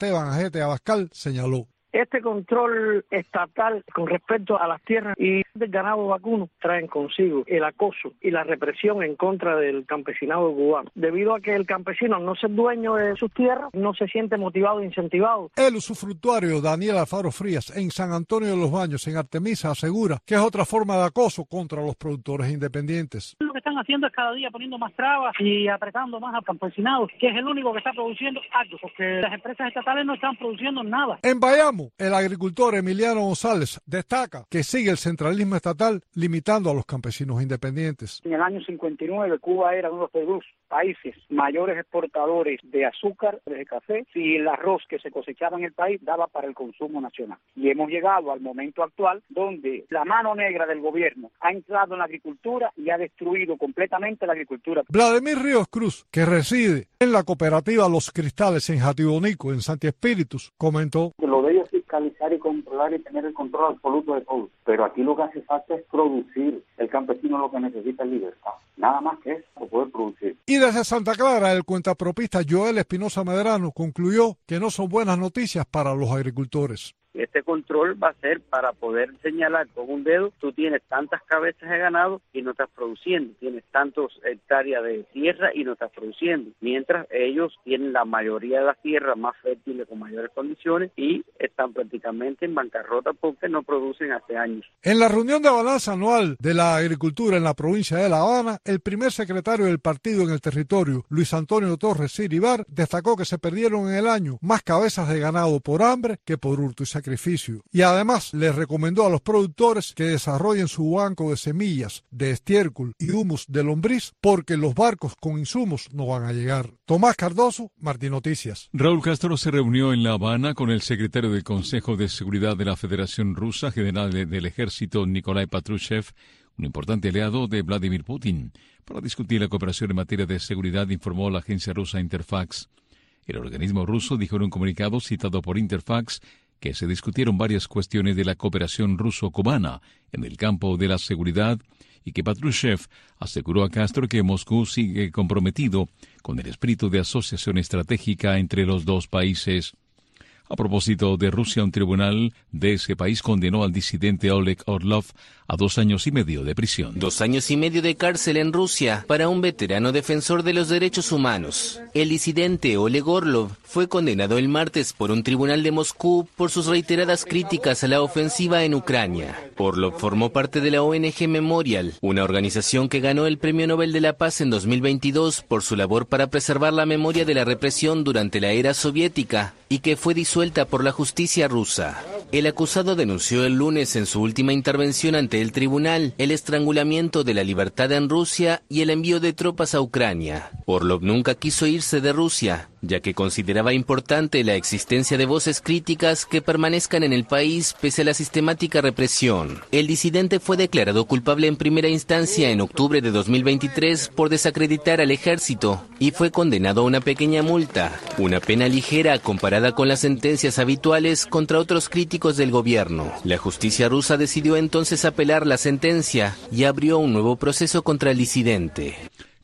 Esteban Ajete Abascal señaló. Este control estatal con respecto a las tierras y del ganado vacuno traen consigo el acoso y la represión en contra del campesinado cubano. Debido a que el campesino no es dueño de sus tierras, no se siente motivado e incentivado. El usufructuario Daniel Alfaro Frías en San Antonio de los Baños, en Artemisa, asegura que es otra forma de acoso contra los productores independientes. Lo que están haciendo es cada día poniendo más trabas y apretando más al campesinado, que es el único que está produciendo algo, porque las empresas estatales no están produciendo nada. En Bayamo, el agricultor Emiliano González destaca que sigue el centralismo estatal limitando a los campesinos independientes. En el año 59 Cuba era uno de los países mayores exportadores de azúcar, de café y el arroz que se cosechaba en el país daba para el consumo nacional. Y hemos llegado al momento actual donde la mano negra del gobierno ha entrado en la agricultura y ha destruido completamente la agricultura. Vladimir Ríos Cruz, que reside en la cooperativa Los Cristales en Jatibonico, en Santi Espíritus, comentó. Lo de ellos fiscalizar y controlar y tener el control absoluto de todo. Pero aquí lo que hace falta es producir. El campesino lo que necesita es libertad. Nada más que eso, poder producir. Y desde Santa Clara, el cuentapropista Joel Espinosa Medrano concluyó que no son buenas noticias para los agricultores. Este control va a ser para poder señalar con un dedo, tú tienes tantas cabezas de ganado y no estás produciendo, tienes tantos hectáreas de tierra y no estás produciendo, mientras ellos tienen la mayoría de las tierras más fértiles con mayores condiciones y están prácticamente en bancarrota porque no producen hace años. En la reunión de balanza anual de la agricultura en la provincia de La Habana, el primer secretario del partido en el territorio, Luis Antonio Torres Siribar, destacó que se perdieron en el año más cabezas de ganado por hambre que por hurto y. Y además les recomendó a los productores que desarrollen su banco de semillas, de estiércol y humus de lombriz, porque los barcos con insumos no van a llegar. Tomás Cardoso, Martín Noticias. Raúl Castro se reunió en La Habana con el secretario del Consejo de Seguridad de la Federación Rusa, general del Ejército Nikolai Patrushev, un importante aliado de Vladimir Putin, para discutir la cooperación en materia de seguridad, informó la agencia rusa Interfax. El organismo ruso dijo en un comunicado citado por Interfax que se discutieron varias cuestiones de la cooperación ruso-cubana en el campo de la seguridad y que Patrushev aseguró a Castro que Moscú sigue comprometido con el espíritu de asociación estratégica entre los dos países. A propósito de Rusia, un tribunal de ese país condenó al disidente Oleg Orlov a dos años y medio de prisión. Dos años y medio de cárcel en Rusia para un veterano defensor de los derechos humanos. El disidente Oleg Orlov fue condenado el martes por un tribunal de Moscú por sus reiteradas críticas a la ofensiva en Ucrania. Orlov formó parte de la ONG Memorial, una organización que ganó el Premio Nobel de la Paz en 2022 por su labor para preservar la memoria de la represión durante la era soviética y que fue disuelta por la justicia rusa. El acusado denunció el lunes en su última intervención ante el tribunal el estrangulamiento de la libertad en Rusia y el envío de tropas a Ucrania. Orlov nunca quiso irse de Rusia, ya que consideraba importante la existencia de voces críticas que permanezcan en el país pese a la sistemática represión. El disidente fue declarado culpable en primera instancia en octubre de 2023 por desacreditar al ejército y fue condenado a una pequeña multa, una pena ligera comparada con las sentencias habituales contra otros críticos del gobierno. La justicia rusa decidió entonces apelar la sentencia y abrió un nuevo proceso contra el disidente.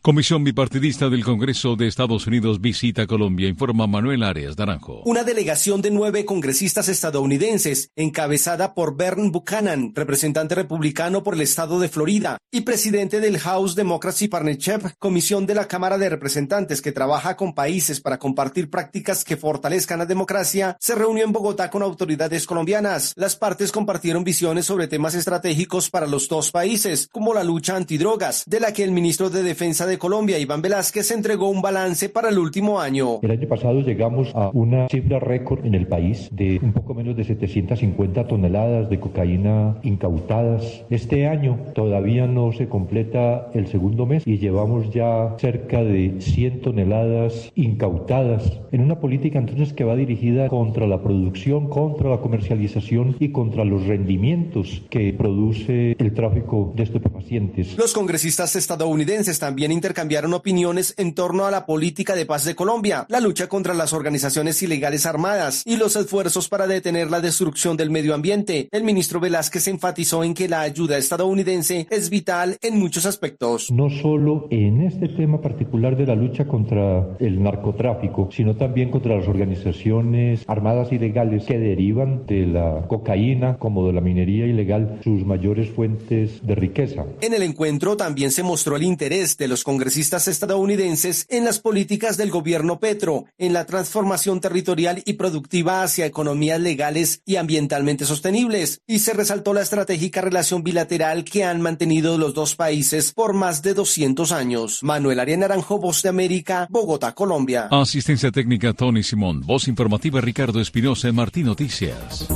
Comisión bipartidista del Congreso de Estados Unidos visita Colombia, informa Manuel Arias Naranjo. Una delegación de nueve congresistas estadounidenses, encabezada por Bern Buchanan, representante republicano por el estado de Florida y presidente del House Democracy Partnership, comisión de la Cámara de Representantes que trabaja con países para compartir prácticas que fortalezcan la democracia, se reunió en Bogotá con autoridades colombianas. Las partes compartieron visiones sobre temas estratégicos para los dos países, como la lucha antidrogas, de la que el ministro de Defensa de Colombia, Iván Velázquez, entregó un balance para el último año. El año pasado llegamos a una cifra récord en el país de un poco menos de 750 toneladas de cocaína incautadas. Este año todavía no se completa el segundo mes y llevamos ya cerca de 100 toneladas incautadas en una política entonces que va dirigida contra la producción, contra la comercialización y contra los rendimientos que produce el tráfico de estupefacientes. Los congresistas estadounidenses también intercambiaron opiniones en torno a la política de paz de Colombia, la lucha contra las organizaciones ilegales armadas y los esfuerzos para detener la destrucción del medio ambiente. El ministro Velázquez enfatizó en que la ayuda estadounidense es vital en muchos aspectos. No solo en este tema particular de la lucha contra el narcotráfico, sino también contra las organizaciones armadas ilegales que derivan de la cocaína como de la minería ilegal sus mayores fuentes de riqueza. En el encuentro también se mostró el interés de los congresistas estadounidenses en las políticas del gobierno Petro, en la transformación territorial y productiva hacia economías legales y ambientalmente sostenibles, y se resaltó la estratégica relación bilateral que han mantenido los dos países por más de 200 años. Manuel Arias Naranjo, Voz de América, Bogotá, Colombia. Asistencia técnica Tony Simón, voz informativa Ricardo Espinosa Martín Noticias.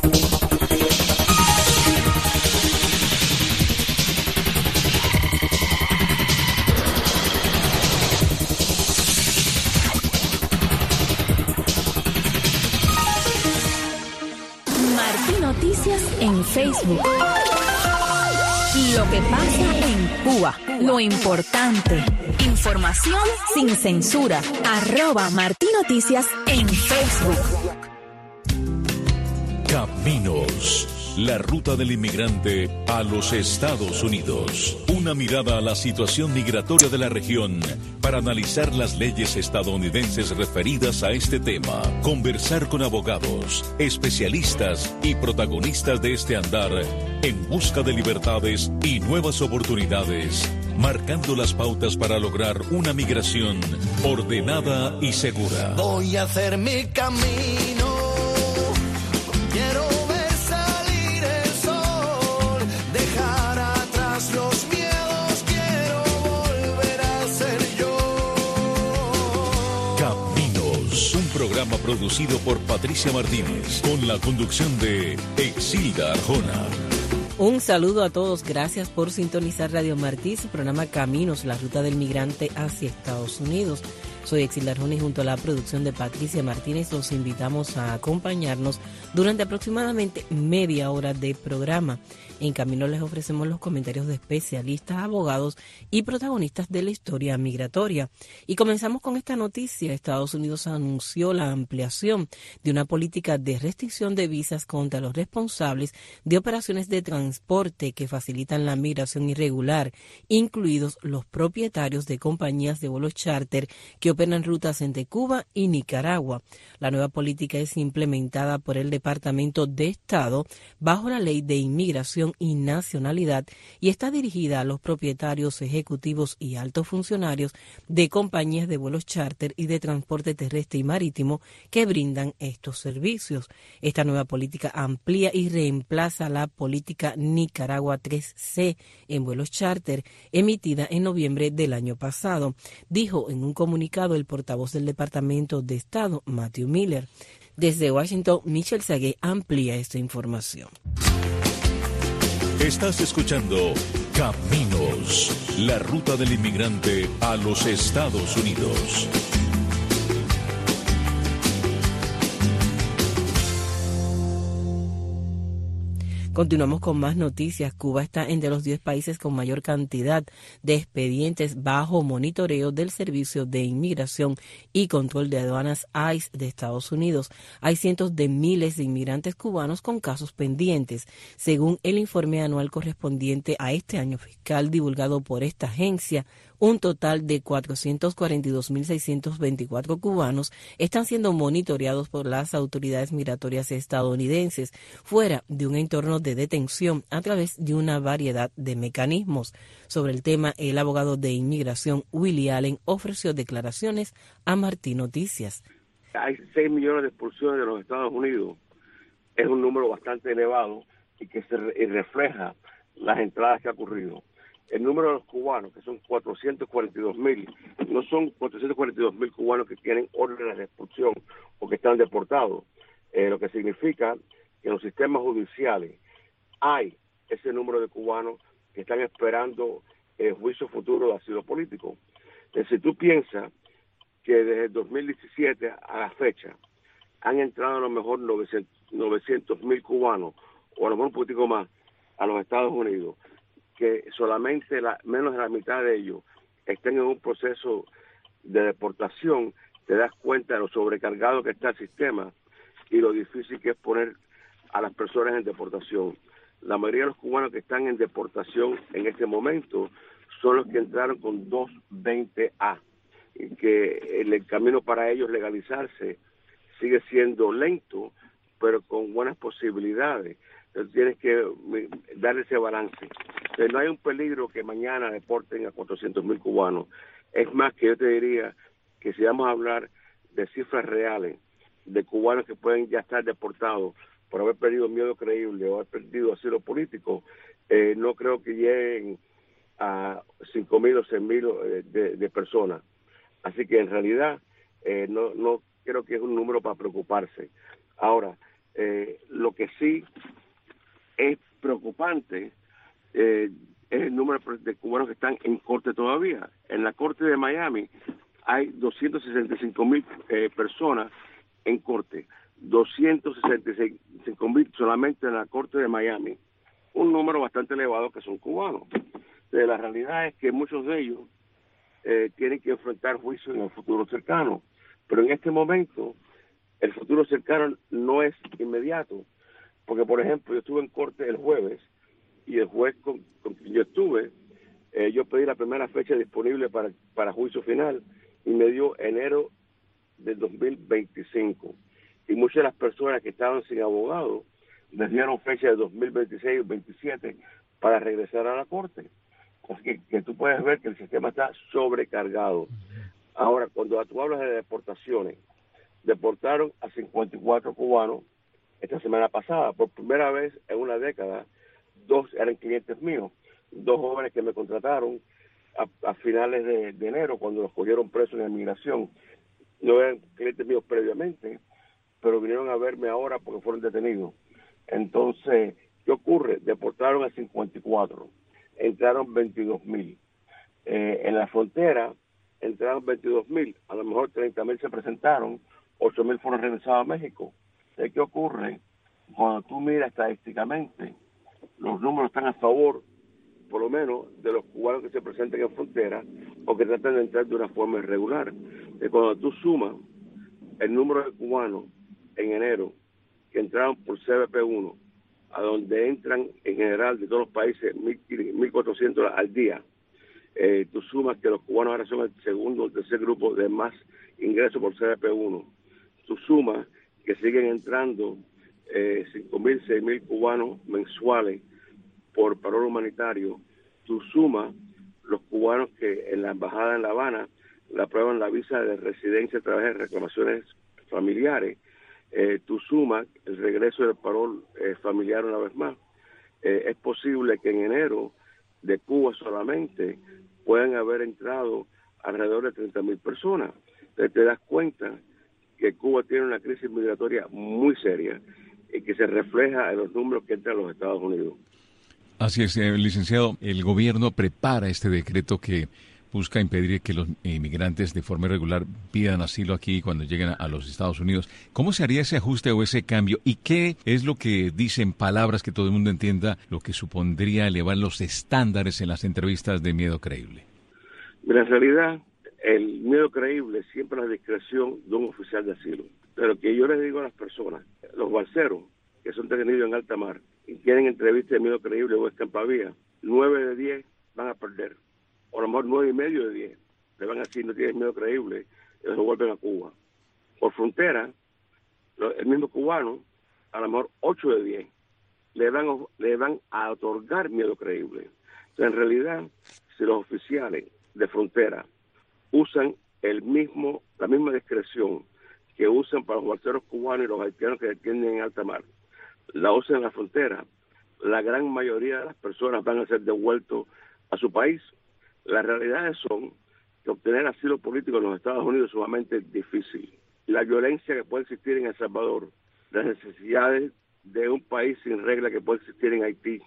Facebook. Lo que pasa en Cuba, lo importante. Información sin censura. Arroba Martín Noticias en Facebook. Caminos. La ruta del inmigrante a los Estados Unidos. Una mirada a la situación migratoria de la región para analizar las leyes estadounidenses referidas a este tema. Conversar con abogados, especialistas y protagonistas de este andar en busca de libertades y nuevas oportunidades, marcando las pautas para lograr una migración ordenada y segura. Voy a hacer mi camino. Quiero producido por Patricia Martínez, con la conducción de Exilda Arjona. Un saludo a todos, gracias por sintonizar Radio Martí, su programa Caminos, la ruta del migrante hacia Estados Unidos. Soy Exilda Arjona y junto a la producción de Patricia Martínez los invitamos a acompañarnos durante aproximadamente media hora de programa. En Camino les ofrecemos los comentarios de especialistas, abogados y protagonistas de la historia migratoria. Y comenzamos con esta noticia. Estados Unidos anunció la ampliación de una política de restricción de visas contra los responsables de operaciones de transporte que facilitan la migración irregular, incluidos los propietarios de compañías de vuelos charter que operan rutas entre Cuba y Nicaragua. La nueva política es implementada por el Departamento de Estado bajo la Ley de Inmigración y Nacionalidad y está dirigida a los propietarios ejecutivos y altos funcionarios de compañías de vuelos charter y de transporte terrestre y marítimo que brindan estos servicios. Esta nueva política amplía y reemplaza la política Nicaragua 3C en vuelos charter emitida en noviembre del año pasado, dijo en un comunicado el portavoz del Departamento de Estado, Matthew Miller. Desde Washington, Michelle Sagué amplía esta información. Estás escuchando Caminos, la ruta del inmigrante a los Estados Unidos. Continuamos con más noticias. Cuba está entre los 10 países con mayor cantidad de expedientes bajo monitoreo del Servicio de Inmigración y Control de Aduanas ICE de Estados Unidos. Hay cientos de miles de inmigrantes cubanos con casos pendientes, según el informe anual correspondiente a este año fiscal divulgado por esta agencia. Un total de 442.624 cubanos están siendo monitoreados por las autoridades migratorias estadounidenses fuera de un entorno de detención a través de una variedad de mecanismos. Sobre el tema, el abogado de inmigración Willie Allen ofreció declaraciones a Martín Noticias. Hay 6 millones de expulsiones de los Estados Unidos. Es un número bastante elevado y que se refleja las entradas que ha ocurrido el número de los cubanos, que son 442 mil, no son 442 mil cubanos que tienen órdenes de expulsión o que están deportados, eh, lo que significa que en los sistemas judiciales hay ese número de cubanos que están esperando el juicio futuro de asilo político. Entonces, si tú piensas que desde el 2017 a la fecha han entrado a lo mejor 900 mil cubanos, o a lo mejor un poquitico más, a los Estados Unidos, que solamente la, menos de la mitad de ellos estén en un proceso de deportación, te das cuenta de lo sobrecargado que está el sistema y lo difícil que es poner a las personas en deportación. La mayoría de los cubanos que están en deportación en este momento son los que entraron con 220A, y que el camino para ellos legalizarse sigue siendo lento, pero con buenas posibilidades. Tienes que dar ese balance. No hay un peligro que mañana deporten a 400 mil cubanos. Es más que yo te diría que si vamos a hablar de cifras reales, de cubanos que pueden ya estar deportados por haber perdido miedo creíble o haber perdido asilo político, eh, no creo que lleguen a 5 mil o 6 mil eh, de, de, personas. Así que en realidad eh, no, no creo que es un número para preocuparse. Ahora, eh, lo que sí es preocupante eh, es el número de cubanos que están en corte todavía. En la corte de Miami hay 265 mil eh, personas en corte, 265 mil solamente en la corte de Miami, un número bastante elevado que son cubanos. De la realidad es que muchos de ellos eh, tienen que enfrentar juicios en el futuro cercano, pero en este momento el futuro cercano no es inmediato, porque por ejemplo yo estuve en corte el jueves y el juez con, quien yo estuve, eh, yo pedí la primera fecha disponible para, para juicio final y me dio enero del 2025. Y muchas de las personas que estaban sin abogado les dieron fecha de 2026 o 27 para regresar a la corte. Así que, que, tú puedes ver que el sistema está sobrecargado. Ahora, cuando tú hablas de deportaciones, deportaron a 54 cubanos esta semana pasada. Por primera vez en una década, dos eran clientes míos, dos jóvenes que me contrataron a, finales de, enero, cuando los cogieron presos en inmigración. No eran clientes míos previamente, pero vinieron a verme ahora porque fueron detenidos. Entonces, ¿qué ocurre? Deportaron a 54, entraron 22 mil. Eh, en la frontera entraron 22 mil, a lo mejor 30 mil se presentaron, 8 mil fueron regresados a México. ¿Qué ocurre? Cuando tú miras estadísticamente, los números están a favor, por lo menos, de los cubanos que se presenten en frontera o que tratan de entrar de una forma irregular. Cuando tú sumas el número de cubanos en enero que entraron por CBP1, a donde entran en general de todos los países 1.400 al día, eh, tú sumas que los cubanos ahora son el segundo o tercer grupo de más ingresos por CBP1. Tú sumas que siguen entrando eh, 5.000, 6.000 cubanos mensuales por parol humanitario. Tú sumas los cubanos que en la embajada en La Habana le aprueban la visa de residencia a través de reclamaciones familiares. Eh, tú sumas el regreso del parol eh, familiar una vez más. Eh, es posible que en enero de Cuba solamente puedan haber entrado alrededor de 30 mil personas. Entonces te das cuenta que Cuba tiene una crisis migratoria muy seria y que se refleja en los números que entran a los Estados Unidos. Así es, eh, licenciado. El gobierno prepara este decreto que busca impedir que los inmigrantes de forma irregular pidan asilo aquí cuando lleguen a los Estados Unidos. ¿Cómo se haría ese ajuste o ese cambio? ¿Y qué es lo que dicen palabras que todo el mundo entienda, lo que supondría elevar los estándares en las entrevistas de miedo creíble? En realidad, el miedo creíble siempre es la discreción de un oficial de asilo. Pero que yo les digo a las personas, los balseros que son detenidos en alta mar y quieren entrevista de miedo creíble o escampavía, nueve de diez van a perder o a lo mejor nueve y medio de diez, le van a decir no tienes miedo creíble, y los vuelven a Cuba. Por frontera, el mismo cubano, a lo mejor ocho de diez, le van, le van a otorgar miedo creíble. Entonces, en realidad, si los oficiales de frontera usan el mismo, la misma discreción que usan para los balseros cubanos y los haitianos que detienen en alta mar, la usan en la frontera, la gran mayoría de las personas van a ser devueltos a su país. Las realidades son que obtener asilo político en los Estados Unidos es sumamente difícil. La violencia que puede existir en El Salvador, las necesidades de un país sin regla que puede existir en Haití,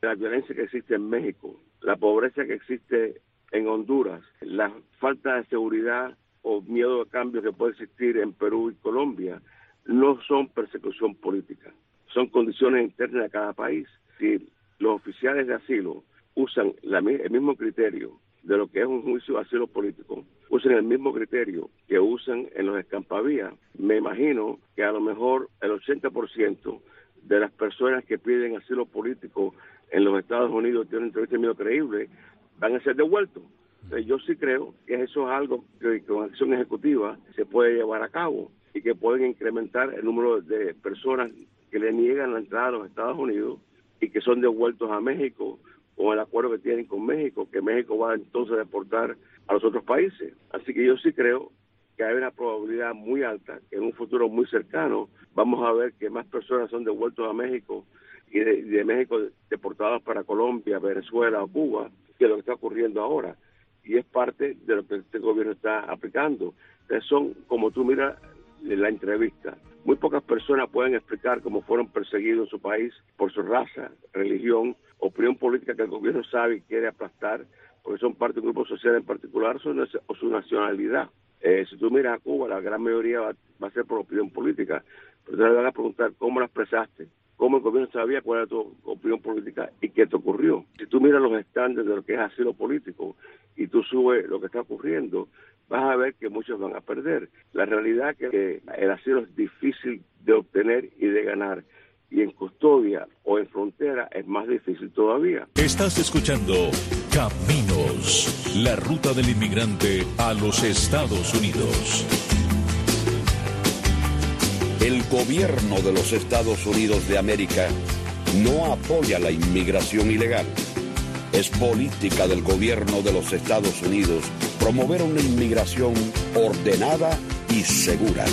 la violencia que existe en México, la pobreza que existe en Honduras, la falta de seguridad o miedo a cambio que puede existir en Perú y Colombia, no son persecución política, son condiciones internas de cada país. Si los oficiales de asilo usan el mismo criterio de lo que es un juicio de asilo político usen el mismo criterio que usan en los escampavías, me imagino que a lo mejor el 80% de las personas que piden asilo político en los Estados Unidos tienen un término creíble, van a ser devueltos. Yo sí creo que eso es algo que con acción ejecutiva se puede llevar a cabo y que pueden incrementar el número de personas que le niegan la entrada a los Estados Unidos y que son devueltos a México con el acuerdo que tienen con México, que México va entonces a deportar a los otros países. Así que yo sí creo que hay una probabilidad muy alta que en un futuro muy cercano vamos a ver que más personas son devueltos a México y de, México deportadas para Colombia, Venezuela o Cuba que lo que está ocurriendo ahora. Y es parte de lo que este gobierno está aplicando. Entonces son, como tú miras la entrevista, muy pocas personas pueden explicar cómo fueron perseguidos en su país por su raza, religión, opinión política que el gobierno sabe y quiere aplastar, porque son parte de un grupo social en particular o su nacionalidad. Eh, si tú miras a Cuba, la gran mayoría va, a ser por opinión política, pero te van a preguntar cómo la expresaste, cómo el gobierno sabía cuál era tu opinión política y qué te ocurrió. Si tú miras los estándares de lo que es asilo político y tú subes lo que está ocurriendo, vas a ver que muchos van a perder. La realidad es que el asilo es difícil de obtener y de ganar. Y en custodia o en frontera es más difícil todavía. Estás escuchando Caminos, la ruta del inmigrante a los Estados Unidos. El gobierno de los Estados Unidos de América no apoya la inmigración ilegal. Es política del gobierno de los Estados Unidos promover una inmigración ordenada y segura.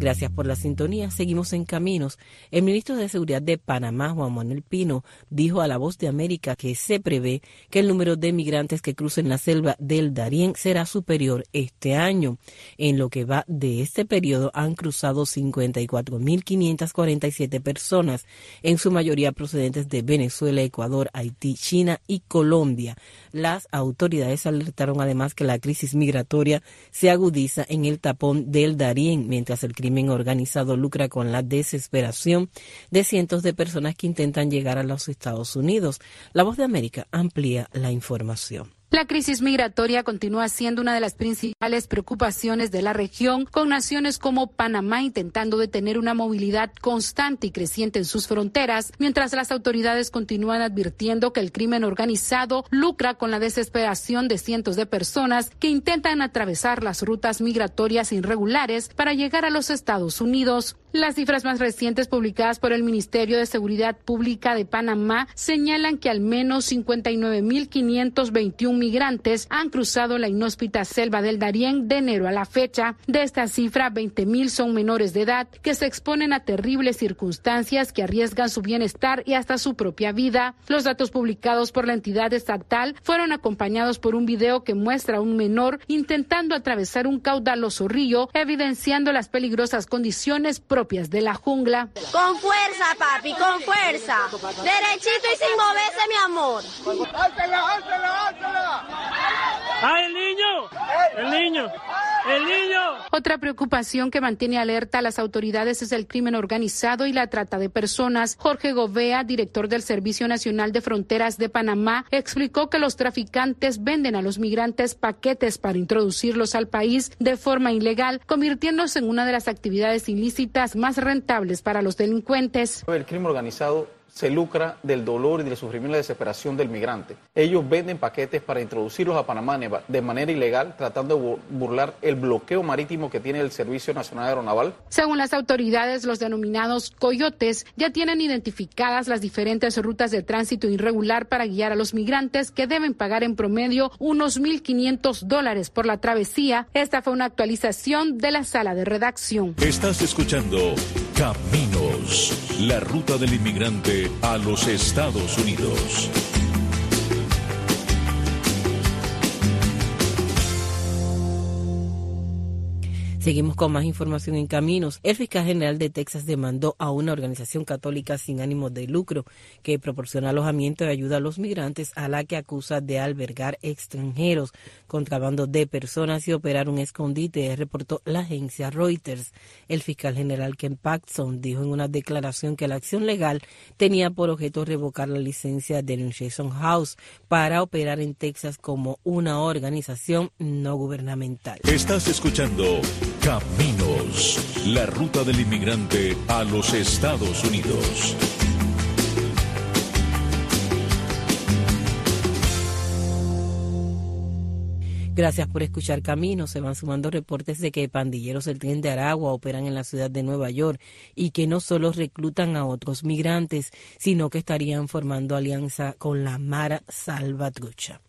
Gracias por la sintonía. Seguimos en caminos. El ministro de Seguridad de Panamá, Juan Manuel Pino, dijo a La Voz de América que se prevé que el número de migrantes que crucen la selva del Darién será superior este año. En lo que va de este periodo han cruzado 54.547 personas, en su mayoría procedentes de Venezuela, Ecuador, Haití, China y Colombia. Las autoridades alertaron además que la crisis migratoria se agudiza en el tapón del Darién, mientras el crimen crimen organizado lucra con la desesperación de cientos de personas que intentan llegar a los Estados Unidos. La voz de América amplía la información. La crisis migratoria continúa siendo una de las principales preocupaciones de la región, con naciones como Panamá intentando detener una movilidad constante y creciente en sus fronteras, mientras las autoridades continúan advirtiendo que el crimen organizado lucra con la desesperación de cientos de personas que intentan atravesar las rutas migratorias irregulares para llegar a los Estados Unidos. Las cifras más recientes publicadas por el Ministerio de Seguridad Pública de Panamá señalan que al menos 59.521 migrantes han cruzado la inhóspita selva del Darién de enero a la fecha. De esta cifra, 20.000 son menores de edad que se exponen a terribles circunstancias que arriesgan su bienestar y hasta su propia vida. Los datos publicados por la entidad estatal fueron acompañados por un video que muestra a un menor intentando atravesar un caudaloso río, evidenciando las peligrosas condiciones propias de la jungla. Con fuerza, papi, con fuerza. Derechito y sin moverse, mi amor. ¡Általa, általa, általa! ¡Ay, el niño! ¡El niño! ¡El niño! Otra preocupación que mantiene alerta a las autoridades es el crimen organizado y la trata de personas. Jorge Govea, director del Servicio Nacional de Fronteras de Panamá, explicó que los traficantes venden a los migrantes paquetes para introducirlos al país de forma ilegal, convirtiéndose en una de las actividades ilícitas más rentables para los delincuentes. Se lucra del dolor y del sufrimiento y la desesperación del migrante. Ellos venden paquetes para introducirlos a Panamá de manera ilegal, tratando de burlar el bloqueo marítimo que tiene el Servicio Nacional Aeronaval. Según las autoridades, los denominados coyotes ya tienen identificadas las diferentes rutas de tránsito irregular para guiar a los migrantes que deben pagar en promedio unos 1.500 dólares por la travesía. Esta fue una actualización de la sala de redacción. Estás escuchando Caminos, la ruta del inmigrante a los Estados Unidos. Seguimos con más información en caminos. El fiscal general de Texas demandó a una organización católica sin ánimo de lucro que proporciona alojamiento y ayuda a los migrantes a la que acusa de albergar extranjeros, contrabando de personas y operar un escondite, reportó la agencia Reuters. El fiscal general Ken Paxson dijo en una declaración que la acción legal tenía por objeto revocar la licencia de Nunciation House para operar en Texas como una organización no gubernamental. Estás escuchando Caminos, la ruta del inmigrante a los Estados Unidos. Gracias por escuchar Caminos. Se van sumando reportes de que pandilleros del tren de Aragua operan en la ciudad de Nueva York y que no solo reclutan a otros migrantes, sino que estarían formando alianza con la Mara Salvatrucha.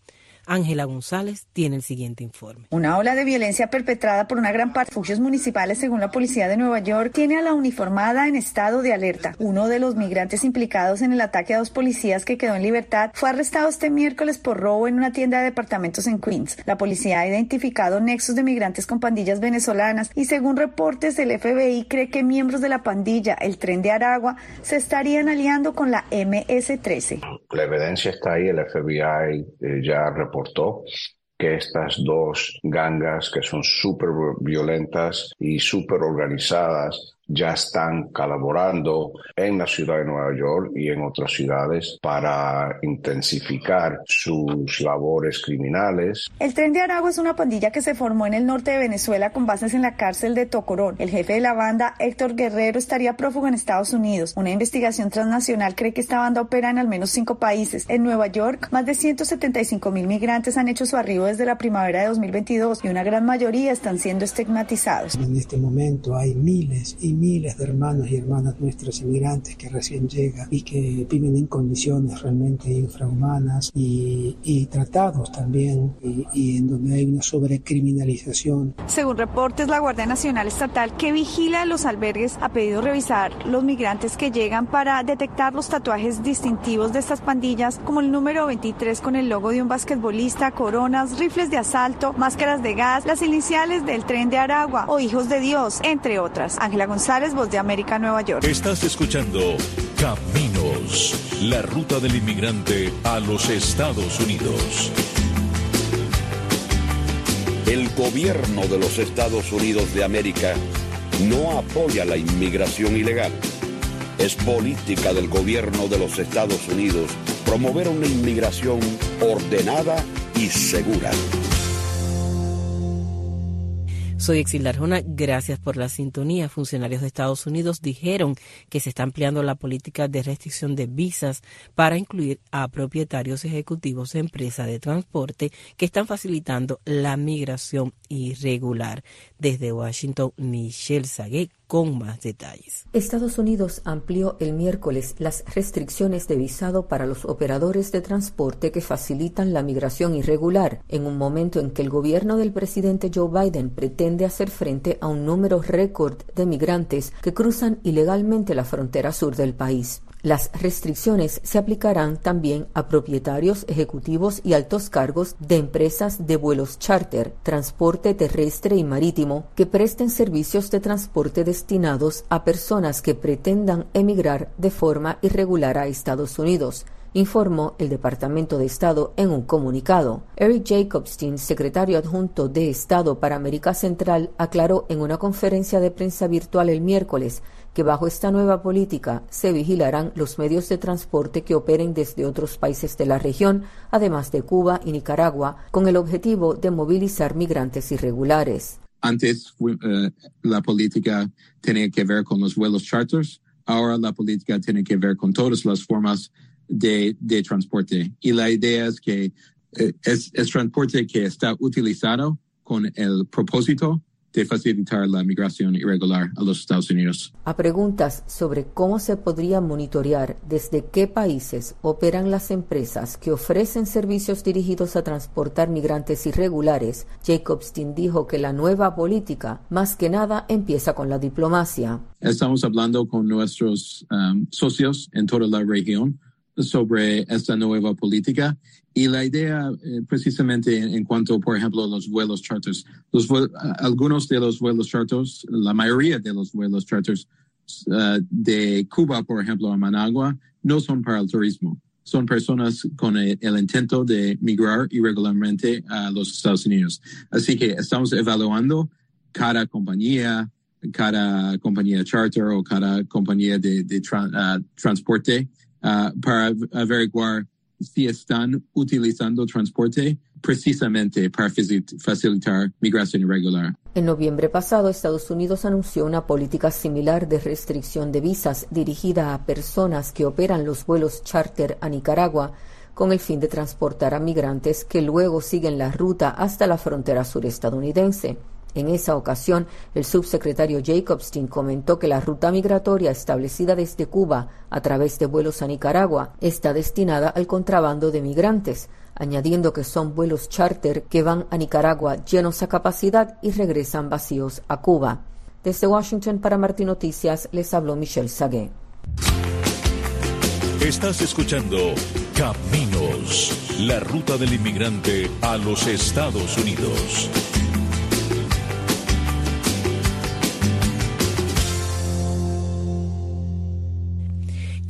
Ángela González tiene el siguiente informe. Una ola de violencia perpetrada por una gran parte de refugios municipales, según la policía de Nueva York, tiene a la uniformada en estado de alerta. Uno de los migrantes implicados en el ataque a dos policías que quedó en libertad fue arrestado este miércoles por robo en una tienda de departamentos en Queens. La policía ha identificado nexos de migrantes con pandillas venezolanas y según reportes del FBI cree que miembros de la pandilla, el tren de Aragua, se estarían aliando con la MS-13. La evidencia está ahí, el FBI eh, ya reportó que estas dos gangas que son súper violentas y súper organizadas ya están colaborando en la ciudad de Nueva York y en otras ciudades para intensificar sus labores criminales. El Tren de Aragua es una pandilla que se formó en el norte de Venezuela con bases en la cárcel de Tocorón. El jefe de la banda, Héctor Guerrero, estaría prófugo en Estados Unidos. Una investigación transnacional cree que esta banda opera en al menos cinco países. En Nueva York, más de 175 mil migrantes han hecho su arribo desde la primavera de 2022 y una gran mayoría están siendo estigmatizados. En este momento hay miles y miles de hermanos y hermanas nuestros inmigrantes que recién llegan y que viven en condiciones realmente infrahumanas y, y tratados también y, y, en donde hay una sobrecriminalización. Según reportes, la Guardia Nacional Estatal que vigila los albergues ha pedido revisar los migrantes que llegan para detectar los tatuajes distintivos de estas pandillas como el número 23 con el logo de un basquetbolista, coronas, rifles de asalto, máscaras de gas, las iniciales del tren de Aragua o hijos de Dios, entre otras. Ángela González Voz de América, Nueva York. Estás escuchando Caminos, la ruta del inmigrante a los Estados Unidos. El gobierno de los Estados Unidos de América no apoya la inmigración ilegal. Es política del gobierno de los Estados Unidos promover una inmigración ordenada y segura. Soy Exilda Arjona, gracias por la sintonía. Funcionarios de Estados Unidos dijeron que se está ampliando la política de restricción de visas para incluir a propietarios ejecutivos de empresas de transporte que están facilitando la migración irregular. Desde Washington, Michelle Saguet con más detalles. Estados Unidos amplió el miércoles las restricciones de visado para los operadores de transporte que facilitan la migración irregular, en un momento en que el gobierno del presidente Joe Biden pretende hacer frente a un número récord de migrantes que cruzan ilegalmente la frontera sur del país. Las restricciones se aplicarán también a propietarios ejecutivos y altos cargos de empresas de vuelos charter, transporte terrestre y marítimo que presten servicios de transporte destinados a personas que pretendan emigrar de forma irregular a Estados Unidos informó el Departamento de Estado en un comunicado. Eric Jacobstein, secretario adjunto de Estado para América Central, aclaró en una conferencia de prensa virtual el miércoles que bajo esta nueva política se vigilarán los medios de transporte que operen desde otros países de la región, además de Cuba y Nicaragua, con el objetivo de movilizar migrantes irregulares. Antes uh, la política tenía que ver con los vuelos charters, ahora la política tiene que ver con todas las formas de, transporte. Y la idea es que eh, es transporte que está utilizado con el propósito de facilitar la migración irregular a los Estados Unidos. A preguntas sobre cómo se podría monitorear desde qué países operan las empresas que ofrecen servicios dirigidos a transportar migrantes irregulares, Jacobstein dijo que la nueva política más que nada empieza con la diplomacia. Estamos hablando con nuestros um, socios en toda la región sobre esta nueva política y la idea eh, precisamente en, cuanto, por ejemplo, a los vuelos charters. Algunos de los vuelos charters, la mayoría de los vuelos charters uh, de Cuba, por ejemplo, a Managua, no son para el turismo. Son personas con el, el, intento de migrar irregularmente a los Estados Unidos. Así que estamos evaluando cada compañía, cada compañía charter o cada compañía de, uh, transporte uh, para averiguar si están utilizando transporte precisamente para facilitar migración irregular. En noviembre pasado, Estados Unidos anunció una política similar de restricción de visas dirigida a personas que operan los vuelos charter a Nicaragua con el fin de transportar a migrantes que luego siguen la ruta hasta la frontera surestadounidense. En esa ocasión, el subsecretario Jacobstein comentó que la ruta migratoria establecida desde Cuba a través de vuelos a Nicaragua está destinada al contrabando de migrantes, añadiendo que son vuelos charter que van a Nicaragua llenos a capacidad y regresan vacíos a Cuba. Desde Washington para Martín Noticias les habló Michelle Sagué. Estás escuchando Caminos, la ruta del inmigrante a los Estados Unidos.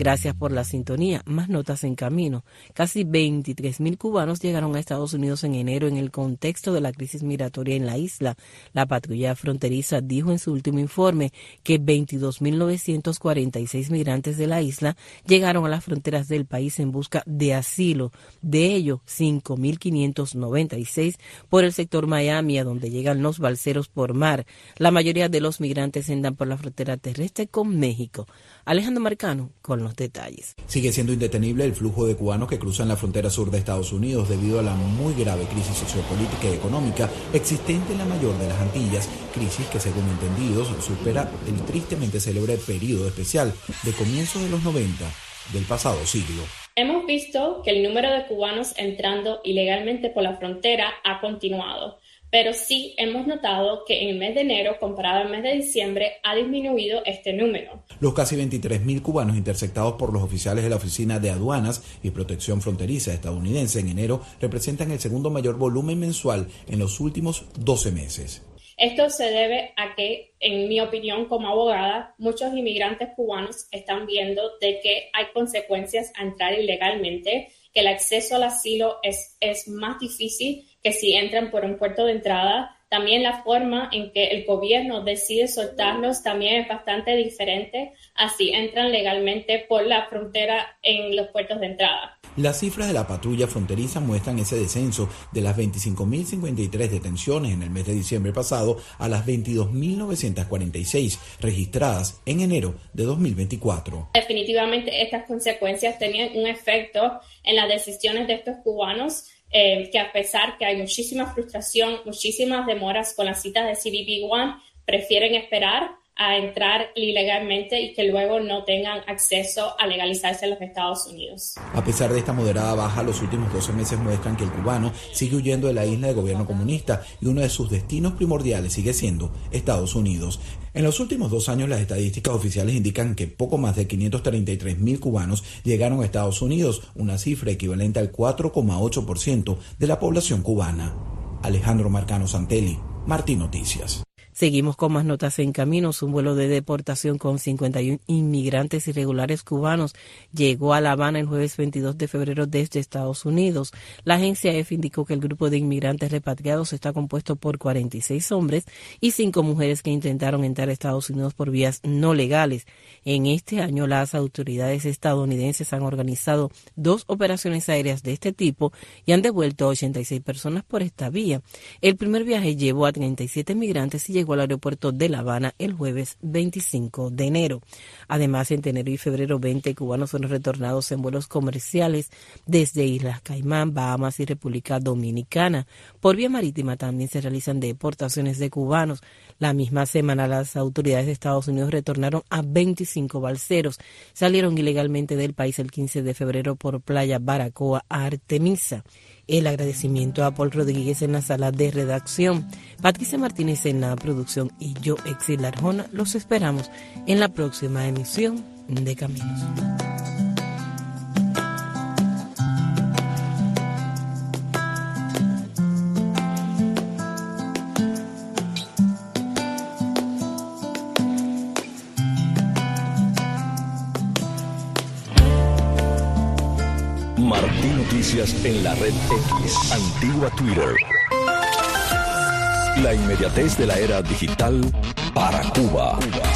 Gracias por la sintonía. Más notas en camino. Casi 23 mil cubanos llegaron a Estados Unidos en enero en el contexto de la crisis migratoria en la isla. La patrulla fronteriza dijo en su último informe que 22.946 migrantes de la isla llegaron a las fronteras del país en busca de asilo. De ellos, 5.596 por el sector Miami, a donde llegan los balseros por mar. La mayoría de los migrantes andan por la frontera terrestre con México. Alejandro Marcano con los detalles. Sigue siendo indetenible el flujo de cubanos que cruzan la frontera sur de Estados Unidos debido a la muy grave crisis sociopolítica y económica existente en la mayor de las Antillas, crisis que según entendidos supera el tristemente célebre periodo especial de comienzos de los 90 del pasado siglo. Hemos visto que el número de cubanos entrando ilegalmente por la frontera ha continuado pero sí hemos notado que en el mes de enero, comparado al mes de diciembre, ha disminuido este número. Los casi 23.000 cubanos interceptados por los oficiales de la Oficina de Aduanas y Protección Fronteriza estadounidense en enero representan el segundo mayor volumen mensual en los últimos 12 meses. Esto se debe a que, en mi opinión como abogada, muchos inmigrantes cubanos están viendo de que hay consecuencias a entrar ilegalmente, que el acceso al asilo es, es más difícil que si entran por un puerto de entrada. También la forma en que el gobierno decide soltarlos también es bastante diferente, así entran legalmente por la frontera en los puertos de entrada. Las cifras de la patrulla fronteriza muestran ese descenso de las 25.053 detenciones en el mes de diciembre pasado a las 22.946 registradas en enero de 2024. Definitivamente estas consecuencias tenían un efecto en las decisiones de estos cubanos eh, que a pesar que hay muchísima frustración, muchísimas demoras con las citas de CBP One, prefieren esperar a entrar ilegalmente y que luego no tengan acceso a legalizarse en los Estados Unidos. A pesar de esta moderada baja, los últimos 12 meses muestran que el cubano sigue huyendo de la isla de gobierno comunista y uno de sus destinos primordiales sigue siendo Estados Unidos. En los últimos dos años, las estadísticas oficiales indican que poco más de 533 mil cubanos llegaron a Estados Unidos, una cifra equivalente al 4,8% de la población cubana. Alejandro Marcano Santelli, Martín Noticias. Seguimos con más notas en caminos. Un vuelo de deportación con 51 inmigrantes irregulares cubanos llegó a La Habana el jueves 22 de febrero desde Estados Unidos. La agencia EF indicó que el grupo de inmigrantes repatriados está compuesto por 46 hombres y 5 mujeres que intentaron entrar a Estados Unidos por vías no legales. En este año, las autoridades estadounidenses han organizado dos operaciones aéreas de este tipo y han devuelto a 86 personas por esta vía. El primer viaje llevó a 37 migrantes y llegó al aeropuerto de La Habana el jueves 25 de enero. Además, en enero y febrero 20 cubanos fueron retornados en vuelos comerciales desde Islas Caimán, Bahamas y República Dominicana. Por vía marítima también se realizan deportaciones de cubanos. La misma semana las autoridades de Estados Unidos retornaron a 25 balseros. Salieron ilegalmente del país el 15 de febrero por Playa Baracoa a Artemisa. El agradecimiento a Paul Rodríguez en la sala de redacción, Patricia Martínez en la producción y yo, Exil Arjona, los esperamos en la próxima emisión de Caminos. Noticias en la red X, antigua Twitter. La inmediatez de la era digital para Cuba.